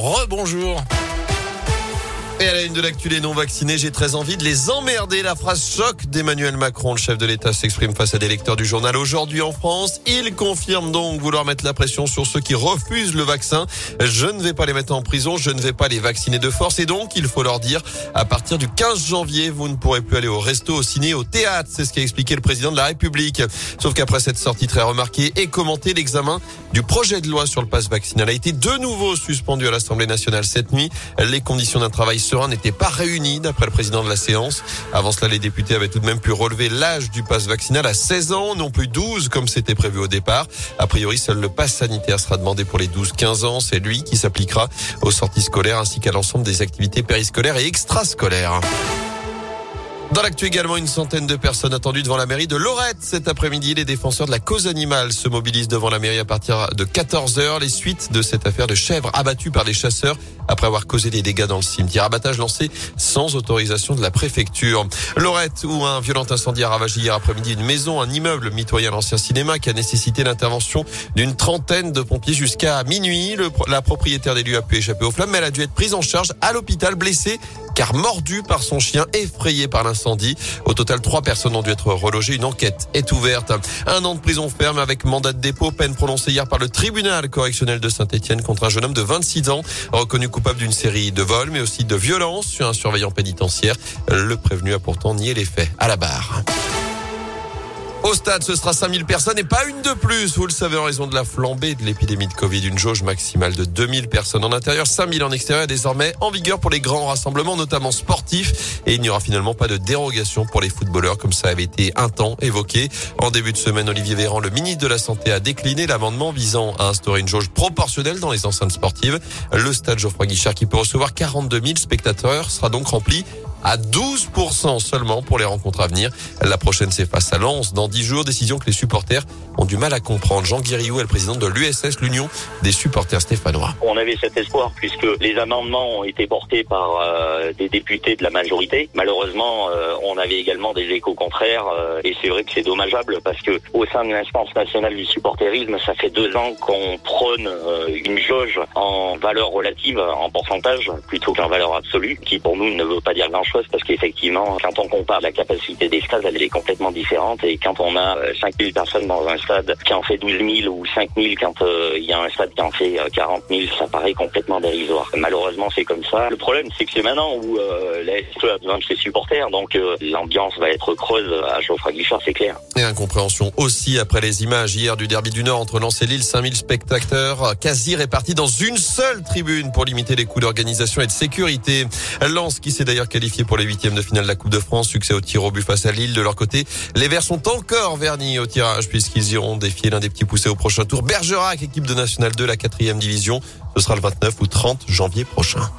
rebonjour. Et à la une de l'actu, les non vaccinés, j'ai très envie de les emmerder. La phrase choc d'Emmanuel Macron, le chef de l'État, s'exprime face à des lecteurs du journal aujourd'hui en France. Il confirme donc vouloir mettre la pression sur ceux qui refusent le vaccin. Je ne vais pas les mettre en prison, je ne vais pas les vacciner de force. Et donc, il faut leur dire, à partir du 15 janvier, vous ne pourrez plus aller au resto, au ciné, au théâtre. C'est ce qu'a expliqué le président de la République. Sauf qu'après cette sortie très remarquée et commentée, l'examen du projet de loi sur le passe vaccinal a été de nouveau suspendu à l'Assemblée nationale cette nuit. Les conditions d'un travail serein n'étaient pas réunis d'après le président de la séance. Avant cela, les députés avaient tout de même pu relever l'âge du pass vaccinal à 16 ans, non plus 12 comme c'était prévu au départ. A priori, seul le pass sanitaire sera demandé pour les 12-15 ans. C'est lui qui s'appliquera aux sorties scolaires ainsi qu'à l'ensemble des activités périscolaires et extrascolaires. Dans l'actu également, une centaine de personnes attendues devant la mairie de Lorette. Cet après-midi, les défenseurs de la cause animale se mobilisent devant la mairie à partir de 14 heures. Les suites de cette affaire de chèvres abattues par des chasseurs après avoir causé des dégâts dans le cimetière. Abattage lancé sans autorisation de la préfecture. Lorette, où un violent incendie a ravagé hier après-midi une maison, un immeuble mitoyen à l'ancien cinéma qui a nécessité l'intervention d'une trentaine de pompiers jusqu'à minuit. la propriétaire des lieux a pu échapper aux flammes, mais elle a dû être prise en charge à l'hôpital blessée car mordu par son chien, effrayé par l'incendie. Au total, trois personnes ont dû être relogées. Une enquête est ouverte. Un an de prison ferme avec mandat de dépôt, peine prononcée hier par le tribunal correctionnel de Saint-Etienne contre un jeune homme de 26 ans, reconnu coupable d'une série de vols, mais aussi de violences sur un surveillant pénitentiaire. Le prévenu a pourtant nié les faits à la barre. Au stade, ce sera 5000 personnes et pas une de plus. Vous le savez, en raison de la flambée de l'épidémie de Covid, une jauge maximale de 2000 personnes en intérieur, 5000 en extérieur est désormais en vigueur pour les grands rassemblements, notamment sportifs. Et il n'y aura finalement pas de dérogation pour les footballeurs, comme ça avait été un temps évoqué. En début de semaine, Olivier Véran, le ministre de la Santé, a décliné l'amendement visant à instaurer une jauge proportionnelle dans les enceintes sportives. Le stade Geoffroy Guichard, qui peut recevoir 42 000 spectateurs, sera donc rempli à 12% seulement pour les rencontres à venir. La prochaine, c'est face à Lens dans 10 jours. Décision que les supporters ont du mal à comprendre. Jean Guiriou est le président de l'USS, l'Union des supporters stéphanois. On avait cet espoir puisque les amendements ont été portés par euh, des députés de la majorité. Malheureusement, euh, on avait également des échos contraires euh, et c'est vrai que c'est dommageable parce que au sein de l'instance nationale du supporterisme, ça fait deux ans qu'on prône une jauge en valeur relative, en pourcentage, plutôt qu'en valeur absolue, qui pour nous ne veut pas dire grand-chose parce qu'effectivement, quand on compare la capacité des stades, elle est complètement différente. Et quand on a 5000 euh, personnes dans un stade qui en fait 12 000 ou 5 000 quand euh, il y a un stade qui en fait 40 euh, 000, ça paraît complètement dérisoire. Malheureusement, c'est comme ça. Le problème, c'est que c'est maintenant où euh, la SE a besoin de ses supporters, donc l'ambiance va être creuse à Geoffroy Guichard, c'est clair. Et incompréhension aussi après les images hier du derby du Nord entre Lens et Lille, 5000 spectateurs quasi répartis dans une seule tribune pour limiter les coûts d'organisation et de sécurité. Lens qui s'est d'ailleurs qualifié pour les huitièmes de finale de la Coupe de France. Succès au tir au but face à Lille. De leur côté, les Verts sont encore vernis au tirage puisqu'ils iront défier l'un des petits poussés au prochain tour. Bergerac, équipe de National 2, la quatrième division. Ce sera le 29 ou 30 janvier prochain.